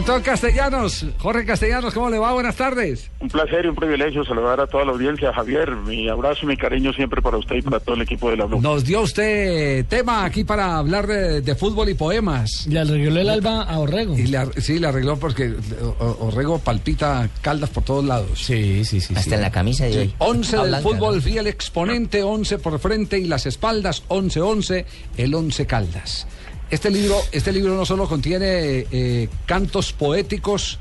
Doctor Castellanos, Jorge Castellanos, ¿cómo le va? Buenas tardes. Un placer y un privilegio saludar a toda la audiencia. Javier, mi abrazo y mi cariño siempre para usted y para todo el equipo de la Blue. Nos dio usted tema aquí para hablar de, de fútbol y poemas. Le arregló el alba a Orrego. Y le sí, le arregló porque o- Orrego palpita caldas por todos lados. Sí, sí, sí. Hasta en la camisa de hoy. 11 Ah, del blanca, fútbol, ¿no? fiel exponente, 11 por frente y las espaldas, 11-11, el 11 Caldas. Este libro, este libro no solo contiene eh, cantos poéticos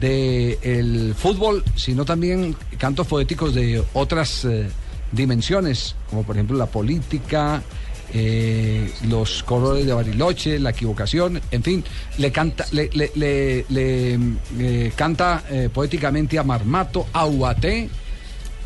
del fútbol, sino también cantos poéticos de otras eh, dimensiones, como por ejemplo la política, eh, los colores de Bariloche, la equivocación, en fin, le canta, le, le- le- le, canta poéticamente a Marmato, a Ubaté.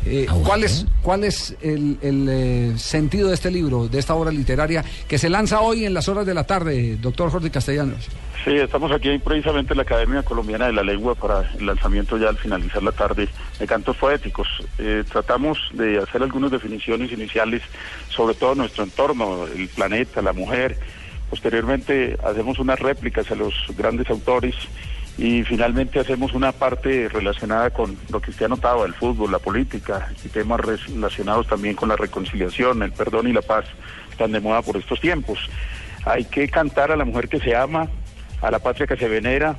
Eh, ¿A Ubaté? ¿Cuál es, cuál es el, el, eh, sentido de este libro, de esta obra literaria que se lanza hoy en las horas de la tarde, doctor Jorge Castellanos? Sí, estamos aquí precisamente en la Academia Colombiana de la Lengua para el lanzamiento ya al finalizar la tarde de cantos poéticos. Eh, tratamos de hacer algunas definiciones iniciales sobre todo nuestro entorno, el planeta, la mujer. Posteriormente hacemos unas réplicas a los grandes autores y finalmente hacemos una parte relacionada con lo que usted ha notado, el fútbol, la política y temas relacionados también con la reconciliación, el perdón y la paz, tan de moda por estos tiempos. Hay que cantar a la mujer que se ama, a la patria que se venera,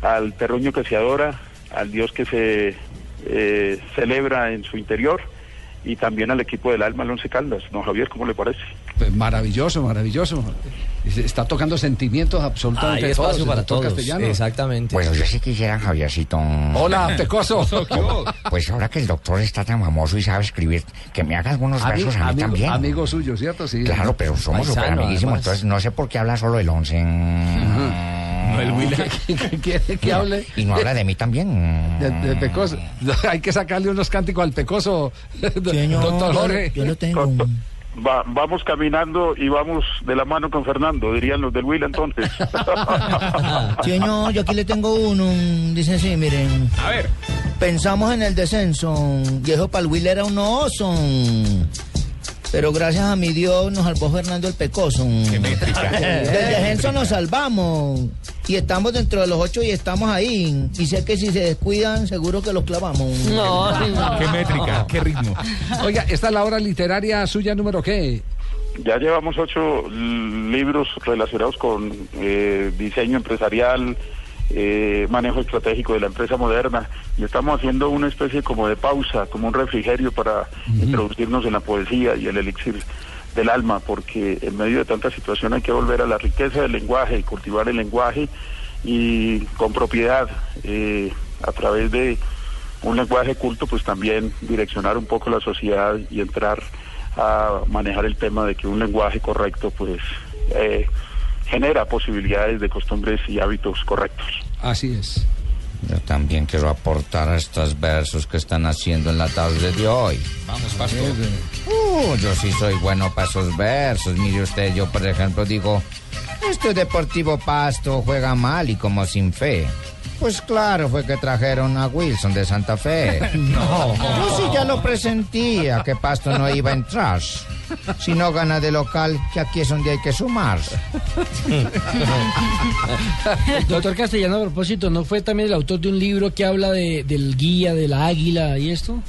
al terruño que se adora, al Dios que se eh, celebra en su interior y también al equipo del alma, el Once Caldas. ¿No, Javier, cómo le parece? Pues maravilloso, maravilloso. Está tocando sentimientos absolutamente Hay todos, espacio el para todos. Exactamente. Bueno, yo sí quisiera, Javiercito. Hola, Pecoso. Pues ahora que el doctor está tan famoso y sabe escribir, que me haga algunos Ami- versos a mí amigo, también. amigo suyo, ¿cierto? Sí. Claro, pero somos Paisano, súper amiguísimos, además. entonces no sé por qué habla solo del once. No, el Willy. ¿Qué quiere que hable? Y no habla de mí también. De, de Pecoso. Hay que sacarle unos cánticos al Pecoso, doctor Jorge. Yo lo tengo. Va- vamos caminando y vamos de la mano con Fernando, dirían los del Will entonces. Señor, yo aquí le tengo uno. Dice así, miren. A ver. Pensamos en el descenso. Y eso para el Will era un oso. Pero gracias a mi Dios nos salvó Fernando el Pecoso. Del descenso nos salvamos. Y estamos dentro de los ocho y estamos ahí. Y sé que si se descuidan, seguro que los clavamos. Qué métrica, qué ritmo. Oiga, ¿esta es la obra literaria suya número qué? ya llevamos ocho libros relacionados con eh, diseño empresarial, eh, manejo estratégico de la empresa moderna y estamos haciendo una especie como de pausa, como un refrigerio para introducirnos en la poesía y el elixir del alma, porque en medio de tanta situación hay que volver a la riqueza del lenguaje cultivar el lenguaje y con propiedad eh, a través de un lenguaje culto, pues también direccionar un poco la sociedad y entrar a manejar el tema de que un lenguaje correcto, pues eh, genera posibilidades de costumbres y hábitos correctos. Así es. Yo también quiero aportar a estos versos que están haciendo en la tarde de hoy. Vamos, Pasto. Uh, yo sí soy bueno para esos versos. Mire usted, yo por ejemplo digo, este Deportivo Pasto juega mal y como sin fe. Pues claro, fue que trajeron a Wilson de Santa Fe. No. Yo sí ya lo presentía que Pasto no iba a entrar. Si no gana de local, que aquí es donde hay que sumar. Doctor Castellano, a propósito, ¿no fue también el autor de un libro que habla de, del guía, de la águila y esto?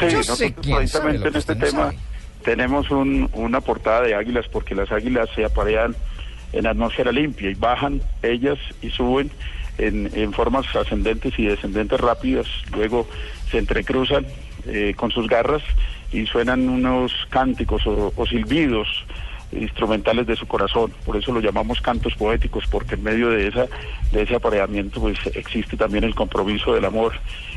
Sí, Yo nosotros sé quién sabe precisamente lo en este tema sabe. tenemos un- una portada de águilas porque las águilas se aparean en atmósfera limpia y bajan ellas y suben en, en formas ascendentes y descendentes rápidas, luego se entrecruzan eh, con sus garras y suenan unos cánticos o, o silbidos instrumentales de su corazón, por eso lo llamamos cantos poéticos, porque en medio de esa de ese apareamiento pues existe también el compromiso del amor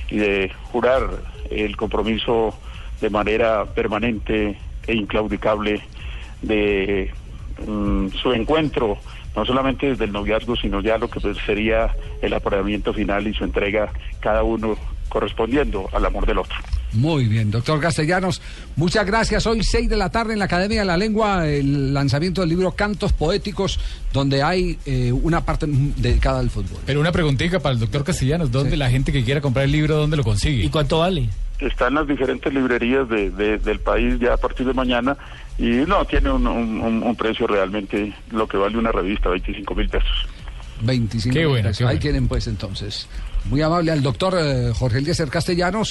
y de jurar el compromiso de manera permanente e inclaudicable de mm, su encuentro no solamente desde el noviazgo, sino ya lo que pues, sería el apareamiento final y su entrega cada uno correspondiendo al amor del otro. Muy bien, doctor Castellanos, muchas gracias. Hoy 6 de la tarde en la Academia de la Lengua, el lanzamiento del libro Cantos Poéticos, donde hay eh, una parte dedicada al fútbol. Pero una preguntita para el doctor Castellanos, ¿dónde la gente que quiera comprar el libro, dónde lo consigue? ¿Y cuánto vale? Está en las diferentes librerías de, de- del país ya a partir de mañana y no, tiene un, un- un- precio realmente lo que vale una revista, 25 mil pesos. 25 Qué mil pesos. qué Ahí tienen pues entonces. Muy amable al doctor eh, Jorge Eliezer Castellanos.